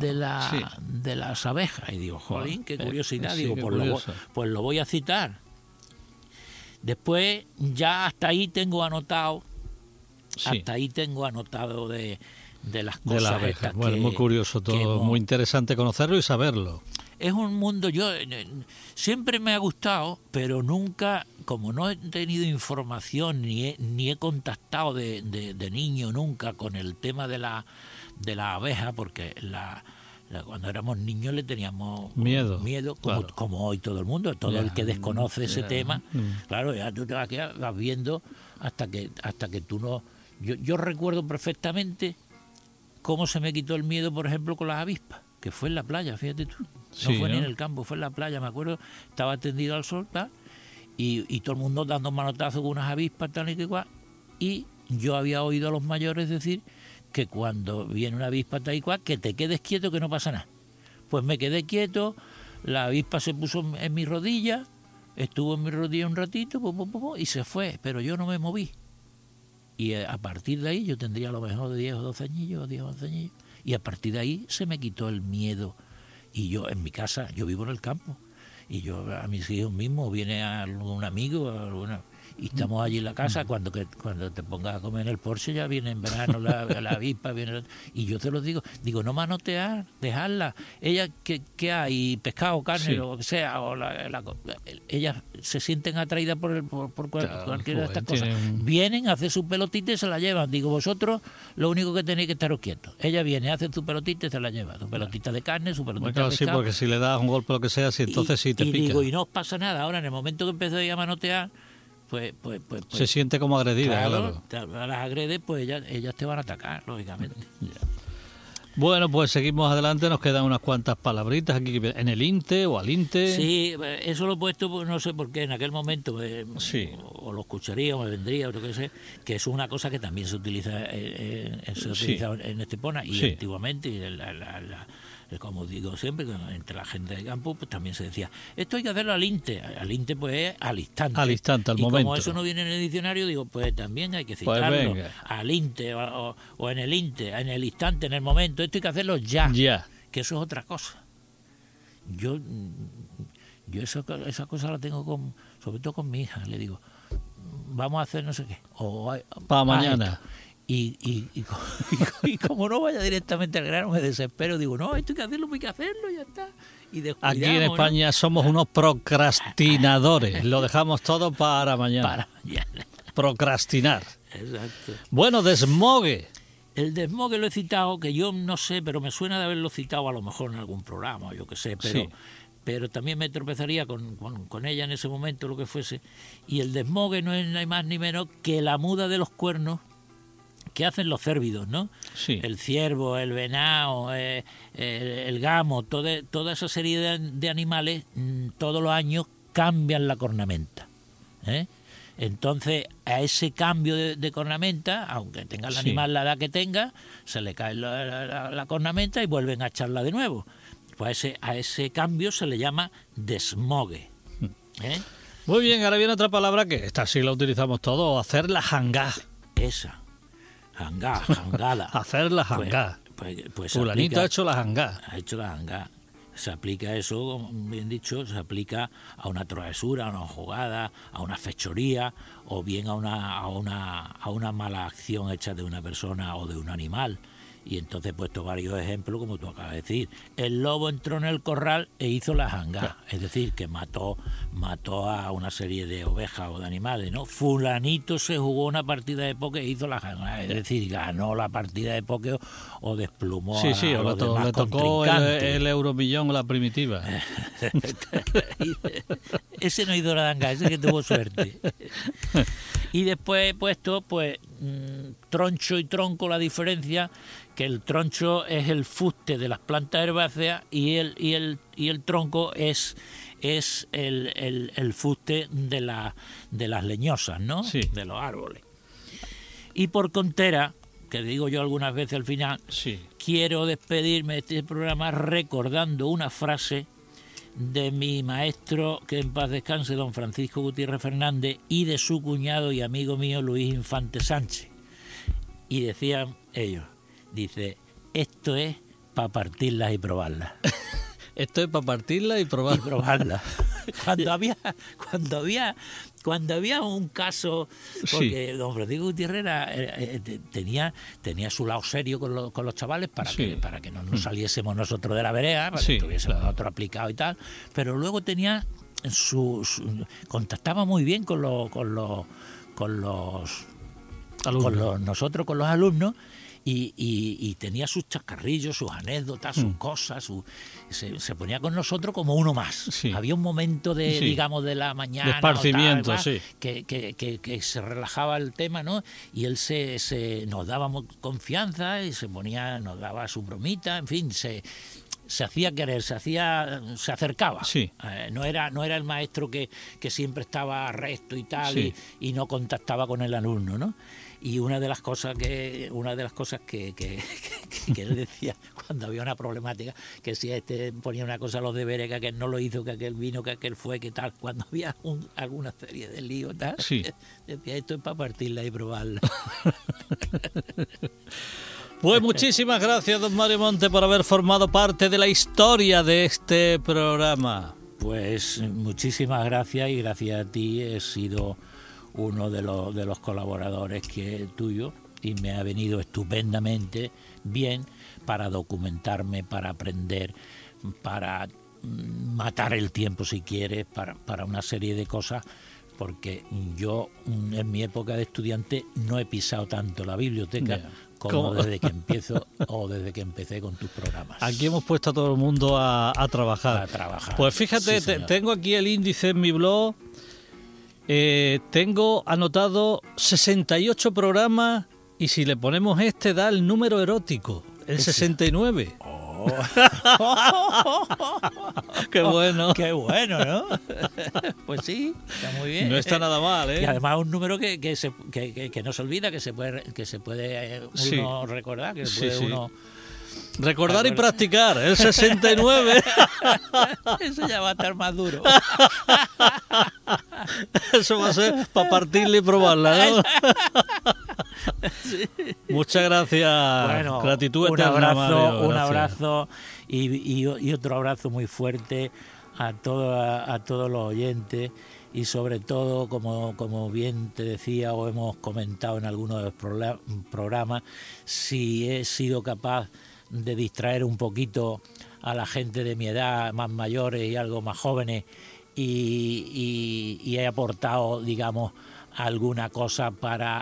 de la sí. de las abejas y digo, jolín, qué curiosidad, sí, digo, qué pues lo, pues lo voy a citar. Después ya hasta ahí tengo anotado, hasta ahí tengo anotado de, de las De cosas la abeja. estas Bueno, que- muy curioso todo, hemos- muy interesante conocerlo y saberlo. Es un mundo yo eh, siempre me ha gustado pero nunca como no he tenido información ni he, ni he contactado de, de- de niño nunca con el tema de la de la abeja porque la, la- cuando éramos niños le teníamos Miedo, miedo como, claro. como hoy todo el mundo todo el que desconoce ese tema mm. claro ya tú te vas, vas viendo hasta que hasta que tú no yo, yo recuerdo perfectamente cómo se me quitó el miedo, por ejemplo, con las avispas, que fue en la playa, fíjate tú. No Sí, fue ni en el campo, fue en la playa, me acuerdo, estaba tendido al sol, tal, y, y todo el mundo dando manotazos con unas avispas, tal y que cual, y yo había oído a los mayores decir que cuando viene una avispa tal y cual, que te quedes quieto que no pasa nada. Pues me quedé quieto, la avispa se puso en, en mi rodilla, estuvo en mi rodilla un ratito, y se fue, pero yo no me moví. Y eh, a partir de ahí yo tendría a lo mejor de 10 o 12 añillos, o 10 o 11 añillos. Y a partir de ahí se me quitó el miedo. Y yo en mi casa, yo vivo en el campo. Y yo a mis hijos mismos viene algún amigo, alguna, y estamos allí en la casa. Cuando que, cuando te pongas a comer en el Porsche ya viene en verano la, la avispa. Viene, la- y yo te lo digo, digo, no manotear, dejarla. Ella, que, que hay? Pescado, carne, Sí. lo que sea. O la, la- ellas se sienten atraídas por, el, por, por cual- Claro, cualquiera de estas cosas. Vienen, hacen su pelotita y se la llevan. Digo, vosotros lo único que tenéis que estaros quietos. Ella viene, hace su pelotita y se la lleva. Su pelotita de carne, su pelotita Bueno, claro, de sí, pescado. porque si le das un golpe lo que sea, si entonces y, sí te y pica. digo, y no os pasa nada. Ahora, en el momento que empecé a manotear, pues, pues, pues, pues, Se siente como agredida, claro, claro. las agredes, pues ellas, ellas te van a atacar, lógicamente. Bueno, pues seguimos adelante, nos quedan unas cuantas palabritas aquí en el INTE o al INTE. Sí, eh, eso lo he puesto, pues, no sé por qué, en aquel momento, eh, Sí. o, o lo escucharía, o me vendría, o lo que sé, que es una cosa que también se utiliza, eh, eh, se Sí. utiliza en Estepona y Sí. antiguamente, y la- la- la- como digo siempre, entre la gente de campo, pues también se decía, esto hay que hacerlo al INTE, al INTE pues es al instante. Al instante, al y momento. como eso no viene en el diccionario, digo, pues también hay que Pues citarlo al INTE, o, o- o en el INTE, en el instante, en el momento, esto hay que hacerlo ya Ya. que eso es otra cosa. Yo, mm, yo esa, esa cosa la tengo con, sobre todo con mi hija, le digo, vamos a hacer no sé qué. O, hay- Pa' haz mañana. esto. Y, y, y, y como no vaya directamente al grano, me desespero. Digo, no, esto hay que hacerlo, hay que hacerlo, ya está. Y Aquí en. España somos unos procrastinadores. Lo dejamos todo para mañana. Para mañana. Procrastinar. Exacto. Bueno, desmogue. El desmogue lo he citado, que yo no sé, pero me suena de haberlo citado a lo mejor en algún programa, yo qué sé, pero, Sí. pero también me tropezaría con, con- con ella en ese momento, lo que fuese. Y el desmogue no es ni más ni menos que la muda de los cuernos que hacen los cérvidos, ¿no? Sí. El ciervo, el venado, eh, el, el gamo, toda, toda esa serie de, de animales, mm, todos los años cambian la cornamenta. ¿eh? Entonces, a ese cambio de, de cornamenta, aunque tenga el Sí. animal la edad que tenga, se le cae la, la- la cornamenta y vuelven a echarla de nuevo. Pues a ese, a ese cambio se le llama desmogue. ¿eh? Muy bien, ahora viene otra palabra que esta sí la utilizamos todos, hacer la jangá. Esa. Jangá, jangada. Hacer la Pues- jangá. Pues, pues Fulanito aplica- ha hecho la jangá. ha hecho la hanga. Se aplica eso, bien dicho, se aplica a una travesura, a una jugada, a una fechoría o bien a una, a una, a una mala acción hecha de una persona o de un animal. Y entonces he puesto varios ejemplos, como tú acabas de decir. El lobo entró en el corral e hizo la janga, es decir, que mató, mató a una serie de ovejas o de animales, ¿no? Fulanito se jugó una partida de póker e hizo la janga, es decir, ganó la partida de póker o desplumó Sí, a, sí, a o los le, to- demás le tocó el, el euromillón o la primitiva. ese no hizo la danga, ese que tuvo suerte. Y después he puesto, pues, mm, troncho y tronco, la diferencia, que el troncho es el fuste de las plantas herbáceas y el, y el, y el tronco es, es el, el, el fuste de, la, de las leñosas, ¿no? Sí. De los árboles. Y por contera, que digo yo algunas veces al final, Sí. quiero despedirme de este programa recordando una frase de mi maestro, que en paz descanse, don Francisco Gutiérrez Fernández, y de su cuñado y amigo mío, Luis Infante Sánchez. Y decían ellos, dice, esto es para partirlas y probarlas. Esto es para partirla y probar. y probarla. Cuando había, cuando había, cuando había un caso, porque don Francisco Gutiérrez era, eh, eh, tenía, tenía su lado serio con, los- con los chavales para Sí. que, para que no nos saliésemos nosotros de la vereda, para Sí, que tuviésemos claro. nosotros aplicado y tal, pero luego tenía su, su- contactaba muy bien con los, con los, con los Alumnos. con los, nosotros con los alumnos y, y- y tenía sus chascarrillos, sus anécdotas, sus cosas, su- se, se ponía con nosotros como uno más. Sí. Había un momento de, Sí. digamos, de la mañana. De tal, esparcimiento, sí. Que, que- que- que se relajaba el tema, ¿no? Y él se, se nos daba confianza y se ponía, nos daba su bromita, en fin, se se hacía querer, se hacía, se acercaba. Sí. Eh, no era, no era el maestro que, que siempre estaba recto y tal Sí. y, y no contactaba con el alumno, ¿no? Y una de las cosas que, una de las cosas que, que, que- que él decía cuando había una problemática, que si este ponía una cosa a los deberes, que aquel no lo hizo, que aquel vino, que aquel fue, que tal, cuando había un- alguna serie de líos, tal, Sí. decía esto es para partirla y probarla. Pues muchísimas gracias, don Mario Monte, por haber formado parte de la historia de este programa. Pues muchísimas gracias y gracias a ti he sido uno de los, de los colaboradores que tuyo y me ha venido estupendamente bien para documentarme, para aprender, para mm, matar el tiempo si quieres, para, para una serie de cosas, porque yo mm, en mi época de estudiante no he pisado tanto la biblioteca como ¿Cómo? desde que empiezo o desde que empecé con tus programas. Aquí hemos puesto a todo el mundo a, a trabajar. A trabajar. Pues fíjate, Sí, te- señor. tengo aquí el índice en mi blog. Eh, tengo anotado 68 programas y si le ponemos este da el número erótico, el 69. Qué bueno. Qué bueno, ¿no? pues sí, está muy bien. No está nada mal, ¿eh? Y además un número que, que, se, que, que- no se olvida, que se puede, que se puede eh, uno Sí. recordar, que Sí, puede sí. uno... Recordar y practicar, el 69. Eso ya va a estar más duro. Eso va a ser para partirla y probarla, ¿no? Muchas gracias. Bueno, Gratitud un eterna, abrazo, Mario, un abrazo y, y- y otro abrazo muy fuerte a, todo, a, todos los oyentes y sobre todo, como, como bien te decía o hemos comentado en algunos de los programas, si he sido capaz de distraer un poquito a la gente de mi edad, más mayores y algo más jóvenes, y, y- y he aportado, digamos, alguna cosa para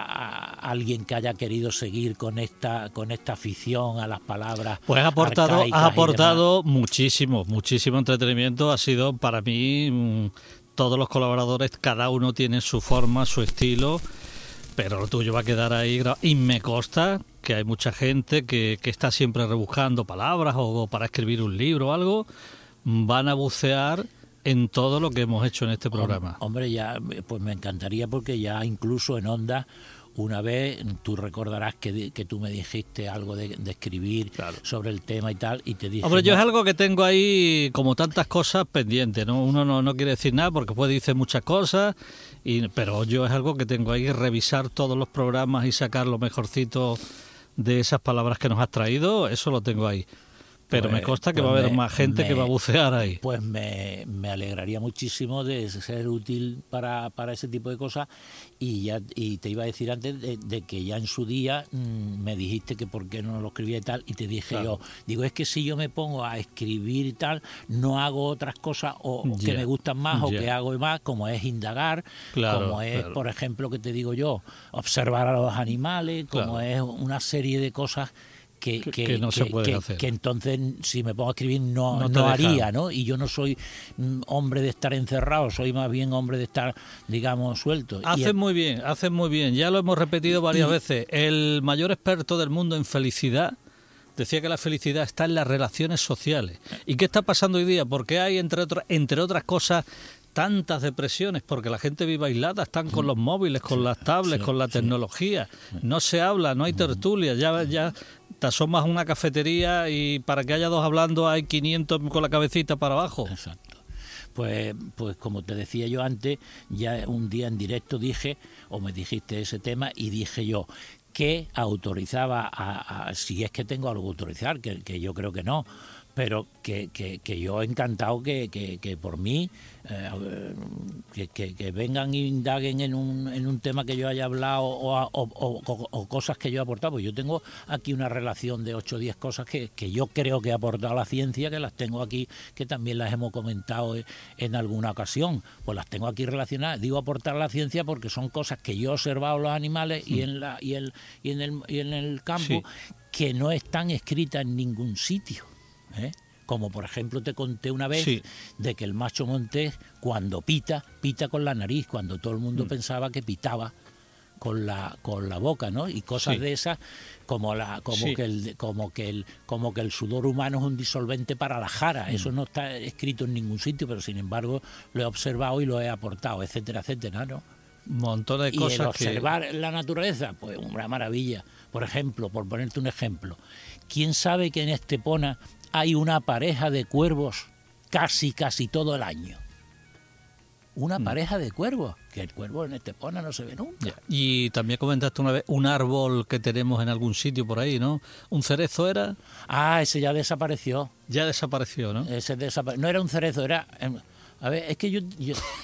alguien que haya querido seguir con esta con esta afición a las palabras. Pues has aportado, has aportado muchísimo, muchísimo entretenimiento. Ha sido para mí, mm, todos los colaboradores, cada uno tiene su forma, su estilo, pero lo tuyo va a quedar ahí. Y me consta que hay mucha gente que, que está siempre rebuscando palabras o para escribir un libro o algo, van a bucear en todo lo que hemos hecho en este programa. Hombre, ya, pues me encantaría porque ya incluso en Onda, una vez tú recordarás que, que tú me dijiste algo de, de escribir Claro. sobre el tema y tal, y te dije. Hombre, yo es algo que tengo ahí como tantas cosas pendientes, ¿no? Uno no, no quiere decir nada porque puede decir muchas cosas, y, pero yo es algo que tengo ahí, revisar todos los programas y sacar lo mejorcito de esas palabras que nos has traído, eso lo tengo ahí. Pero me Pues- consta que pues va a haber me- más gente que va a bucear ahí. Pues me, me alegraría muchísimo de ser útil para, para ese tipo de cosas y ya y te iba a decir antes de, de que ya en su día mm, me dijiste que por qué no lo escribía y tal y te dije Claro. yo, digo es que si yo me pongo a escribir y tal, no hago otras cosas o que me gustan más o que hago más, como es indagar, Claro, como es, claro. por ejemplo, que te digo yo, observar a los animales, como es una serie de cosas que, Que- que- que no se que- pueden que- hacer. que entonces si me pongo a escribir no, No haría, ¿no? Y yo no soy mm, hombre de estar encerrado, soy más bien hombre de estar, digamos, suelto. El- muy bien, hacen muy bien. Ya lo hemos repetido varias Y- veces. El mayor experto del mundo en felicidad decía que la felicidad está en las relaciones sociales. ¿Y qué está pasando hoy día? Porque hay, entre, otras entre otras cosas, tantas depresiones, porque la gente vive aislada, están con los móviles, con las tablets, sí, con la sí. tecnología. No se habla, no hay tertulia. Ya, ya te asomas una cafetería y para que haya dos hablando hay 500 con la cabecita para abajo. Exacto. Pues, pues como te decía yo antes, ya un día en directo dije, o me dijiste ese tema, y dije yo que autorizaba, a, si es que tengo algo que autorizar, que, que yo creo que no, pero que, que, que yo encantado que, que por mí eh, que, vengan e indaguen en un, en un tema que yo haya hablado o, cosas que yo he aportado. Pues yo tengo aquí una relación de 8 o 10 cosas que, yo creo que he aportado a la ciencia, que las tengo aquí, que también las hemos comentado en alguna ocasión. Pues las tengo aquí relacionadas. Digo aportar a la ciencia porque son cosas que yo he observado los animales y, en la, y, el, y, en el, y en el campo que no están escritas en ningún sitio. ¿Eh? Como por ejemplo te conté una vez de que el macho montés cuando pita, pita con la nariz, cuando todo el mundo mm. pensaba que pitaba con la con la boca, ¿no? Y cosas de esas como la como que el como que el como que el sudor humano es un disolvente para la jara, mm. eso no está escrito en ningún sitio, pero sin embargo lo he observado y lo he aportado, etcétera, etcétera, ¿no? montón de cosas y el observar la naturaleza, pues una maravilla. Por ejemplo, por ponerte un ejemplo, ¿quién sabe que en Estepona hay una pareja de cuervos casi, casi todo el año. Una mm. pareja de cuervos, que el cuervo en Estepona no se ve nunca. Y también comentaste una vez un árbol que tenemos en algún sitio por ahí, ¿no? ¿Un cerezo era? Ah, ese ya desapareció. Ya desapareció, ¿no? Ese no era un cerezo, era... A ver, es que yo,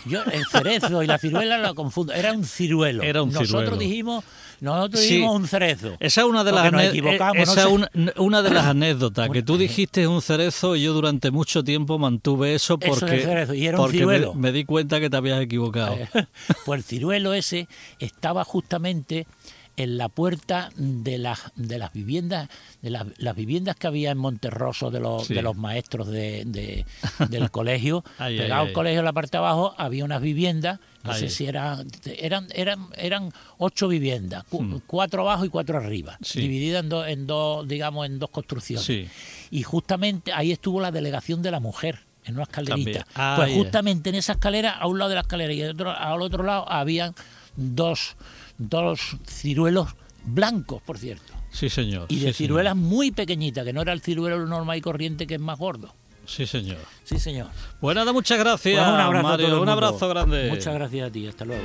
yo, el cerezo y la ciruela lo confundo. Era un ciruelo. Era un Nosotros dijimos, nosotros dijimos un cerezo. Esa es una de las, esa una, de las anécdotas que tú dijiste un cerezo y yo durante mucho tiempo mantuve eso porque, y era un ciruelo. Me, me, di cuenta que te habías equivocado. pues el ciruelo ese estaba justamente en la puerta de las de las viviendas de las, las viviendas que había en Monterroso de los de los maestros de, del colegio. Pegado al colegio en la parte de abajo había unas viviendas. No sé si eran eran eran eran ocho viviendas hmm. cuatro abajo y cuatro arriba divididas en dos en dos digamos en dos construcciones. Y justamente ahí estuvo la delegación de la mujer en una escalerita. Pues justamente en esa escalera a un lado de la escalera y al otro, al otro lado habían dos dos ciruelos blancos, por cierto. Sí, señor. Y de ciruelas muy pequeñitas, que no era el ciruelo normal y corriente que es más gordo. Sí, señor. Sí, señor. Bueno, nada, muchas gracias. Pues un abrazo, Mario, un abrazo grande. Muchas gracias a ti. Hasta luego.